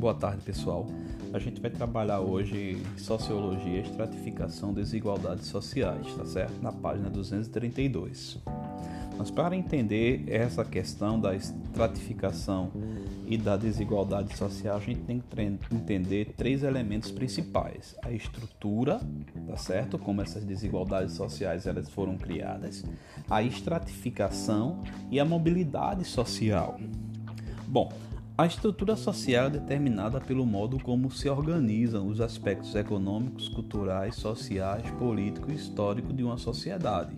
Boa tarde, pessoal. A gente vai trabalhar hoje sociologia, estratificação, desigualdades sociais, tá certo? Na página 232. Mas para entender essa questão da estratificação e da desigualdade social, a gente tem que entender três elementos principais: a estrutura, tá certo? Como essas desigualdades sociais elas foram criadas, a estratificação e a mobilidade social. Bom, a estrutura social é determinada pelo modo como se organizam os aspectos econômicos, culturais, sociais, políticos e históricos de uma sociedade.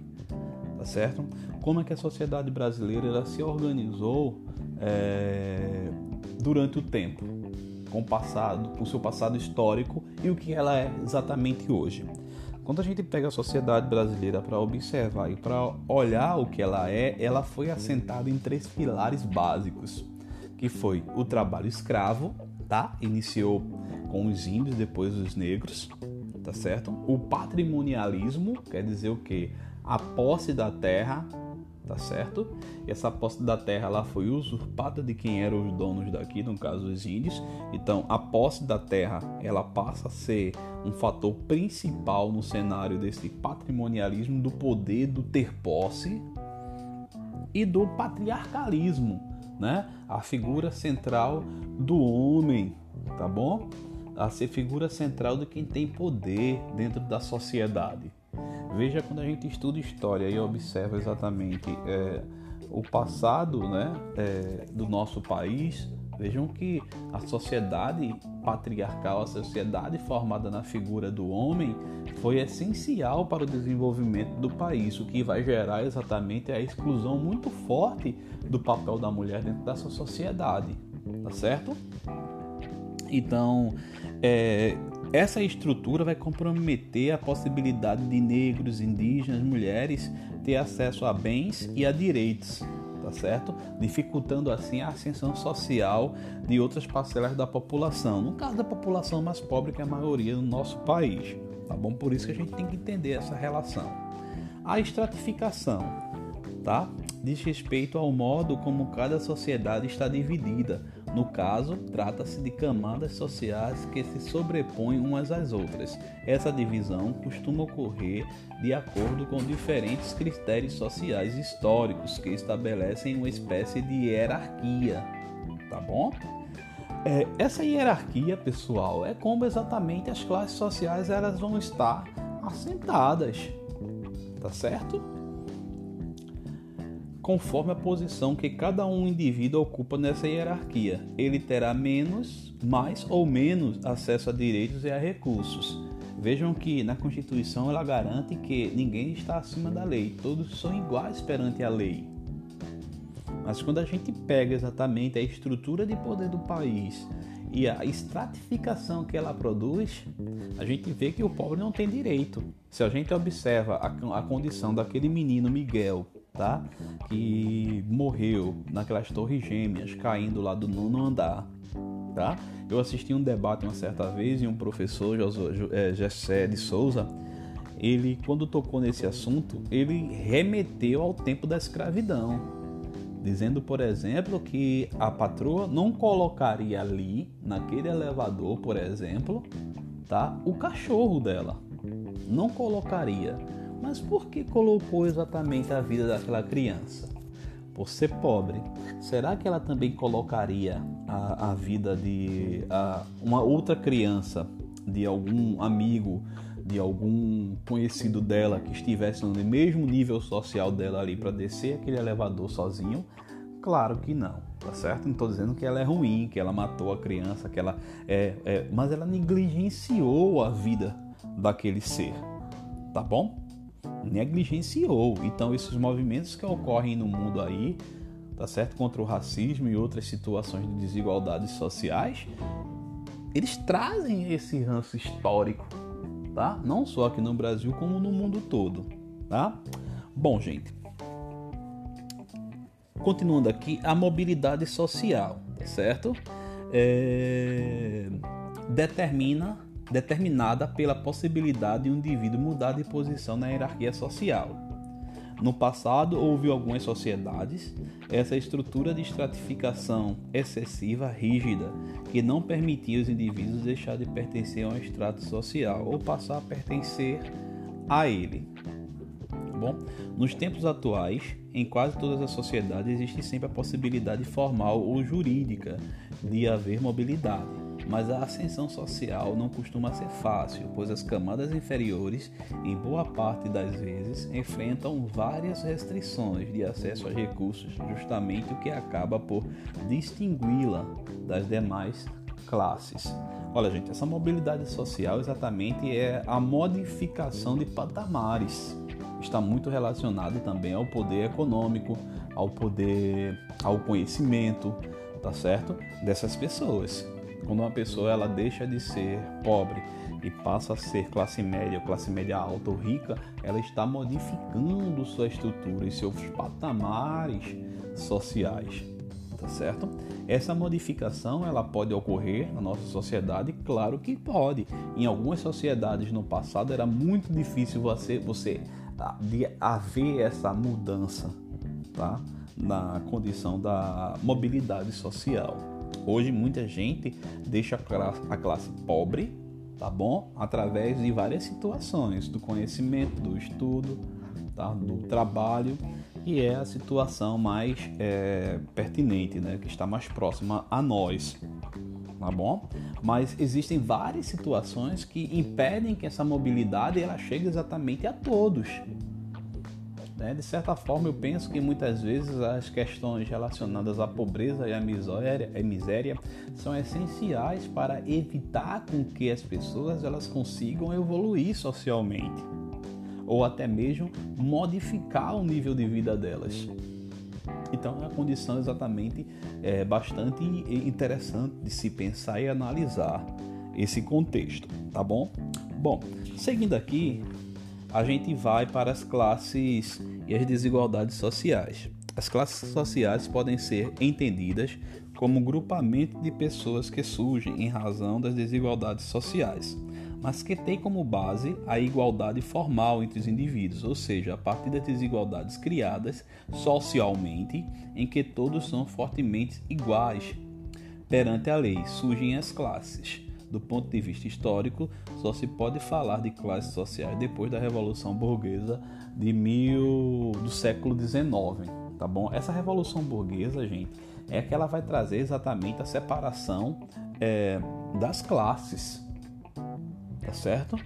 Tá certo? Como é que a sociedade brasileira ela se organizou é, durante o tempo, com o passado, com o seu passado histórico e o que ela é exatamente hoje. Quando a gente pega a sociedade brasileira para observar e para olhar o que ela é, ela foi assentada em três pilares básicos que foi o trabalho escravo, tá? Iniciou com os índios, depois os negros, tá certo? O patrimonialismo, quer dizer o quê? A posse da terra, tá certo? E essa posse da terra lá foi usurpada de quem eram os donos daqui, no caso os índios. Então, a posse da terra, ela passa a ser um fator principal no cenário desse patrimonialismo do poder do ter posse e do patriarcalismo, né? A figura central do homem, tá bom? A ser figura central de quem tem poder dentro da sociedade. Veja quando a gente estuda história e observa exatamente é, o passado, né, é, do nosso país, Vejam que a sociedade patriarcal, a sociedade formada na figura do homem, foi essencial para o desenvolvimento do país, o que vai gerar exatamente a exclusão muito forte do papel da mulher dentro dessa sociedade, tá certo? Então, é, essa estrutura vai comprometer a possibilidade de negros, indígenas, mulheres ter acesso a bens e a direitos tá certo? Dificultando assim a ascensão social de outras parcelas da população, no caso da população mais pobre que é a maioria do nosso país, tá bom? Por isso que a gente tem que entender essa relação. A estratificação, tá? Diz respeito ao modo como cada sociedade está dividida no caso, trata-se de camadas sociais que se sobrepõem umas às outras. Essa divisão costuma ocorrer de acordo com diferentes critérios sociais históricos que estabelecem uma espécie de hierarquia. Tá bom? É, essa hierarquia, pessoal, é como exatamente as classes sociais elas vão estar assentadas. Tá certo? Conforme a posição que cada um indivíduo ocupa nessa hierarquia. Ele terá menos, mais ou menos acesso a direitos e a recursos. Vejam que na Constituição ela garante que ninguém está acima da lei, todos são iguais perante a lei. Mas quando a gente pega exatamente a estrutura de poder do país e a estratificação que ela produz, a gente vê que o pobre não tem direito. Se a gente observa a, a condição daquele menino Miguel tá? Que morreu naquelas torres gêmeas, caindo lá do nono andar, tá? Eu assisti um debate uma certa vez e um professor, José de Souza, ele, quando tocou nesse assunto, ele remeteu ao tempo da escravidão, dizendo, por exemplo, que a patroa não colocaria ali, naquele elevador, por exemplo, tá? O cachorro dela. Não colocaria mas por que colocou exatamente a vida daquela criança? Por ser pobre, será que ela também colocaria a, a vida de a, uma outra criança, de algum amigo, de algum conhecido dela que estivesse no mesmo nível social dela ali para descer aquele elevador sozinho? Claro que não, tá certo? Não estou dizendo que ela é ruim, que ela matou a criança, que ela é, é, mas ela negligenciou a vida daquele ser, tá bom? Negligenciou. Então, esses movimentos que ocorrem no mundo aí, tá certo? Contra o racismo e outras situações de desigualdades sociais, eles trazem esse ranço histórico, tá? Não só aqui no Brasil, como no mundo todo, tá? Bom, gente. Continuando aqui, a mobilidade social, certo? É... Determina determinada pela possibilidade de um indivíduo mudar de posição na hierarquia social. No passado, houve algumas sociedades essa estrutura de estratificação excessiva, rígida, que não permitia os indivíduos deixar de pertencer a um extrato social ou passar a pertencer a ele. Bom, nos tempos atuais, em quase todas as sociedades existe sempre a possibilidade formal ou jurídica de haver mobilidade mas a ascensão social não costuma ser fácil, pois as camadas inferiores, em boa parte das vezes, enfrentam várias restrições de acesso a recursos, justamente o que acaba por distingui-la das demais classes. Olha, gente, essa mobilidade social exatamente é a modificação de patamares. Está muito relacionado também ao poder econômico, ao poder, ao conhecimento, tá certo? Dessas pessoas. Quando uma pessoa ela deixa de ser pobre e passa a ser classe média, classe média alta ou rica, ela está modificando sua estrutura e seus patamares sociais, tá certo? Essa modificação ela pode ocorrer na nossa sociedade, claro que pode. Em algumas sociedades no passado era muito difícil você, você de haver essa mudança, tá? Na condição da mobilidade social. Hoje muita gente deixa a classe pobre, tá bom? Através de várias situações, do conhecimento, do estudo, tá? do trabalho, e é a situação mais é, pertinente, né? Que está mais próxima a nós, tá bom? Mas existem várias situações que impedem que essa mobilidade ela chegue exatamente a todos, né? De certa forma, eu penso que muitas vezes as questões relacionadas à pobreza e à miséria, à miséria são essenciais para evitar com que as pessoas elas consigam evoluir socialmente ou até mesmo modificar o nível de vida delas. Então é uma condição exatamente é, bastante interessante de se pensar e analisar esse contexto, tá bom? Bom, seguindo aqui, a gente vai para as classes e as desigualdades sociais. As classes sociais podem ser entendidas como grupamento de pessoas que surgem em razão das desigualdades sociais, mas que tem como base a igualdade formal entre os indivíduos, ou seja, a partir das desigualdades criadas socialmente, em que todos são fortemente iguais perante a lei, surgem as classes do ponto de vista histórico, só se pode falar de classes sociais depois da Revolução Burguesa de mil, do século XIX, tá bom? Essa Revolução Burguesa, gente, é que ela vai trazer exatamente a separação é, das classes, tá certo?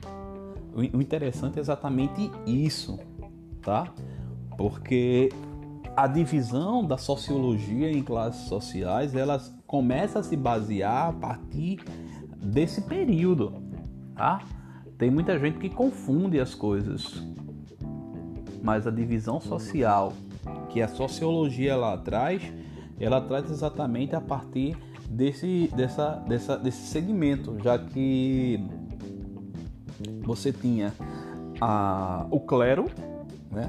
O, interessante é exatamente isso, tá? Porque a divisão da sociologia em classes sociais, elas começa a se basear a partir desse período, tá? Tem muita gente que confunde as coisas, mas a divisão social que a sociologia lá traz, ela traz exatamente a partir desse, dessa, dessa, desse segmento, já que você tinha a, o clero, né?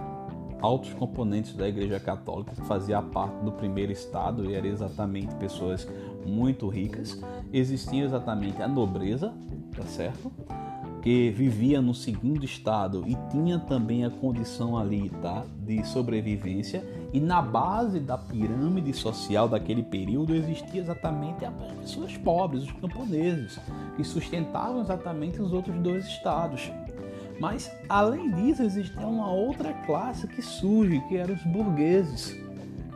altos componentes da Igreja Católica que fazia parte do primeiro estado e eram exatamente pessoas muito ricas. Existia exatamente a nobreza, tá certo? Que vivia no segundo estado e tinha também a condição ali, tá? De sobrevivência. E na base da pirâmide social daquele período existia exatamente as pessoas pobres, os camponeses, que sustentavam exatamente os outros dois estados. Mas além disso, existia uma outra classe que surge, que eram os burgueses,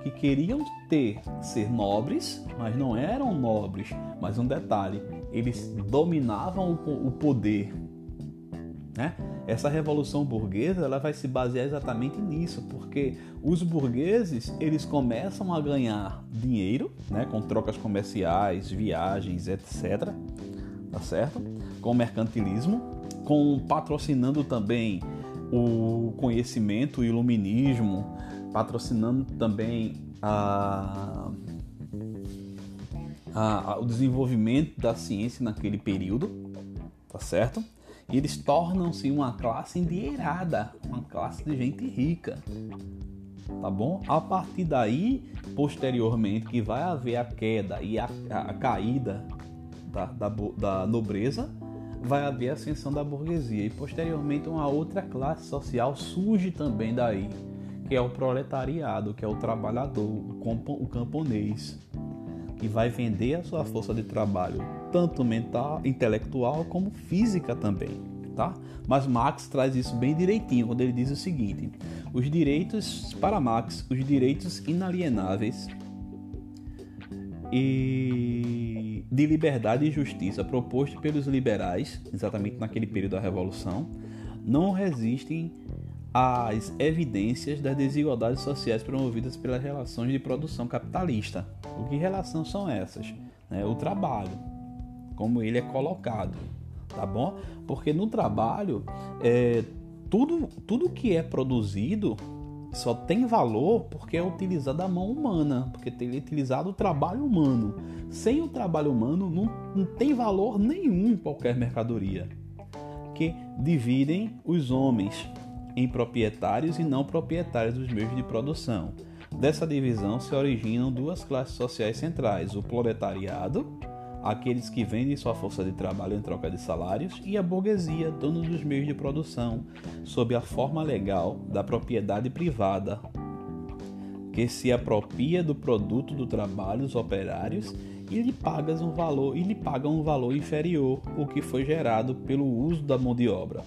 que queriam ter ser nobres, mas não eram nobres. Mas um detalhe, eles dominavam o poder. Né? Essa revolução burguesa ela vai se basear exatamente nisso, porque os burgueses eles começam a ganhar dinheiro, né, com trocas comerciais, viagens, etc. Tá certo? Com mercantilismo com patrocinando também o conhecimento, o iluminismo, patrocinando também a, a, a, o desenvolvimento da ciência naquele período, tá certo? E eles tornam-se uma classe endinheirada, uma classe de gente rica, tá bom? A partir daí, posteriormente, que vai haver a queda e a, a caída da, da, da nobreza, vai haver a ascensão da burguesia e posteriormente uma outra classe social surge também daí, que é o proletariado, que é o trabalhador, o camponês, que vai vender a sua força de trabalho, tanto mental, intelectual como física também, tá? Mas Marx traz isso bem direitinho quando ele diz o seguinte: os direitos para Marx, os direitos inalienáveis e de liberdade e justiça proposto pelos liberais, exatamente naquele período da revolução, não resistem às evidências das desigualdades sociais promovidas pelas relações de produção capitalista. O que relações são essas? É, o trabalho, como ele é colocado, tá bom? Porque no trabalho, é, tudo, tudo que é produzido só tem valor porque é utilizado a mão humana, porque tem utilizado o trabalho humano. Sem o trabalho humano, não, não tem valor nenhum qualquer mercadoria. Que dividem os homens em proprietários e não proprietários dos meios de produção. Dessa divisão se originam duas classes sociais centrais: o proletariado, aqueles que vendem sua força de trabalho em troca de salários, e a burguesia, donos dos meios de produção, sob a forma legal da propriedade privada, que se apropria do produto do trabalho dos operários e lhe pagas um valor e lhe pagam um valor inferior o que foi gerado pelo uso da mão de obra.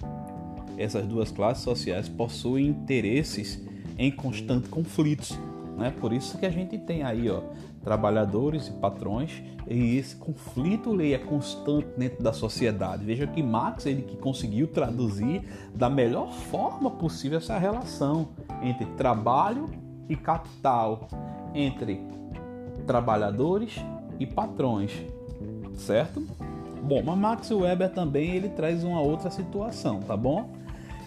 Essas duas classes sociais possuem interesses em constante conflitos, né? Por isso que a gente tem aí, ó, trabalhadores e patrões e esse conflito é constante dentro da sociedade. Veja que Marx ele que conseguiu traduzir da melhor forma possível essa relação entre trabalho e capital, entre trabalhadores e patrões, certo? Bom, mas Max Weber também ele traz uma outra situação, tá bom?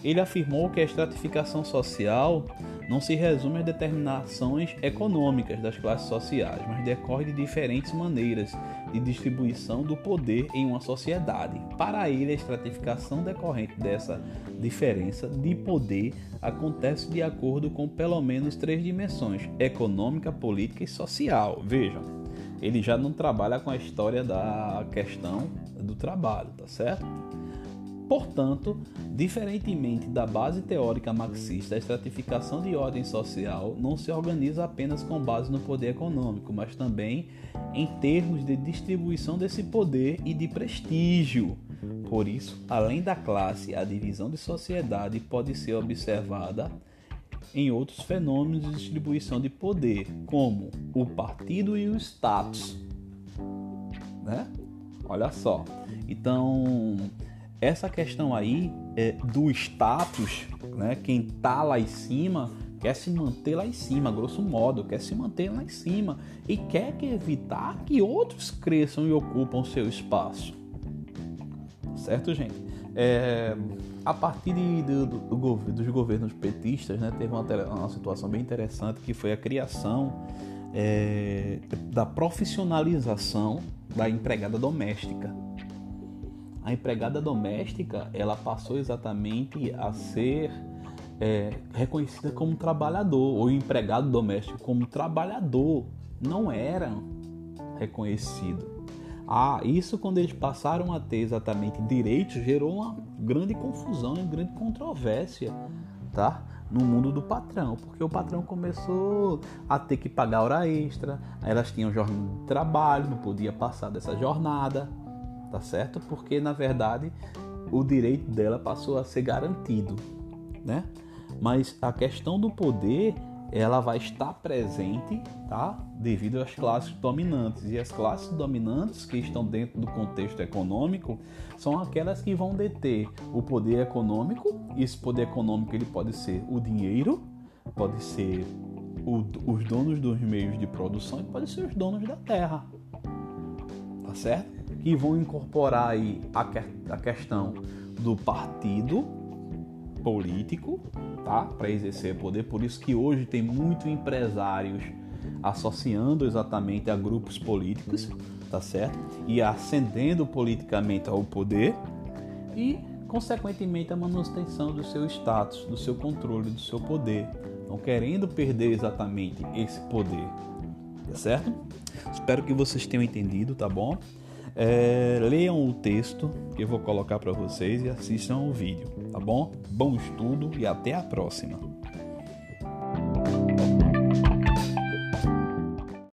Ele afirmou que a estratificação social não se resume às determinações econômicas das classes sociais, mas decorre de diferentes maneiras de distribuição do poder em uma sociedade. Para ele, a estratificação decorrente dessa diferença de poder acontece de acordo com pelo menos três dimensões: econômica, política e social. Vejam, ele já não trabalha com a história da questão do trabalho, tá certo? Portanto, diferentemente da base teórica marxista, a estratificação de ordem social não se organiza apenas com base no poder econômico, mas também em termos de distribuição desse poder e de prestígio. Por isso, além da classe, a divisão de sociedade pode ser observada em outros fenômenos de distribuição de poder, como o partido e o status. Né? Olha só. Então, essa questão aí é, do status, né? Quem tá lá em cima quer se manter lá em cima, grosso modo, quer se manter lá em cima e quer que evitar que outros cresçam e ocupam seu espaço. Certo, gente? É, a partir de, do, do, dos governos petistas, né, teve uma, uma, situação bem interessante que foi a criação é, da profissionalização da empregada doméstica a empregada doméstica ela passou exatamente a ser é, reconhecida como trabalhador, ou empregado doméstico como trabalhador, não era reconhecido. Ah, isso quando eles passaram a ter exatamente direitos gerou uma grande confusão e grande controvérsia, tá? No mundo do patrão, porque o patrão começou a ter que pagar hora extra, elas tinham jornada de trabalho, não podia passar dessa jornada, tá certo? Porque na verdade o direito dela passou a ser garantido, né? Mas a questão do poder ela vai estar presente, tá? Devido às classes dominantes. E as classes dominantes que estão dentro do contexto econômico são aquelas que vão deter o poder econômico. E esse poder econômico ele pode ser o dinheiro, pode ser o, os donos dos meios de produção e pode ser os donos da terra. Tá certo? Que vão incorporar aí a, que, a questão do partido político, tá? Para exercer poder. Por isso que hoje tem muito empresários associando exatamente a grupos políticos, tá certo? E ascendendo politicamente ao poder e consequentemente a manutenção do seu status, do seu controle, do seu poder, não querendo perder exatamente esse poder, tá certo? Espero que vocês tenham entendido, tá bom? É, leiam o texto que eu vou colocar para vocês e assistam o vídeo, tá bom? Bom estudo e até a próxima!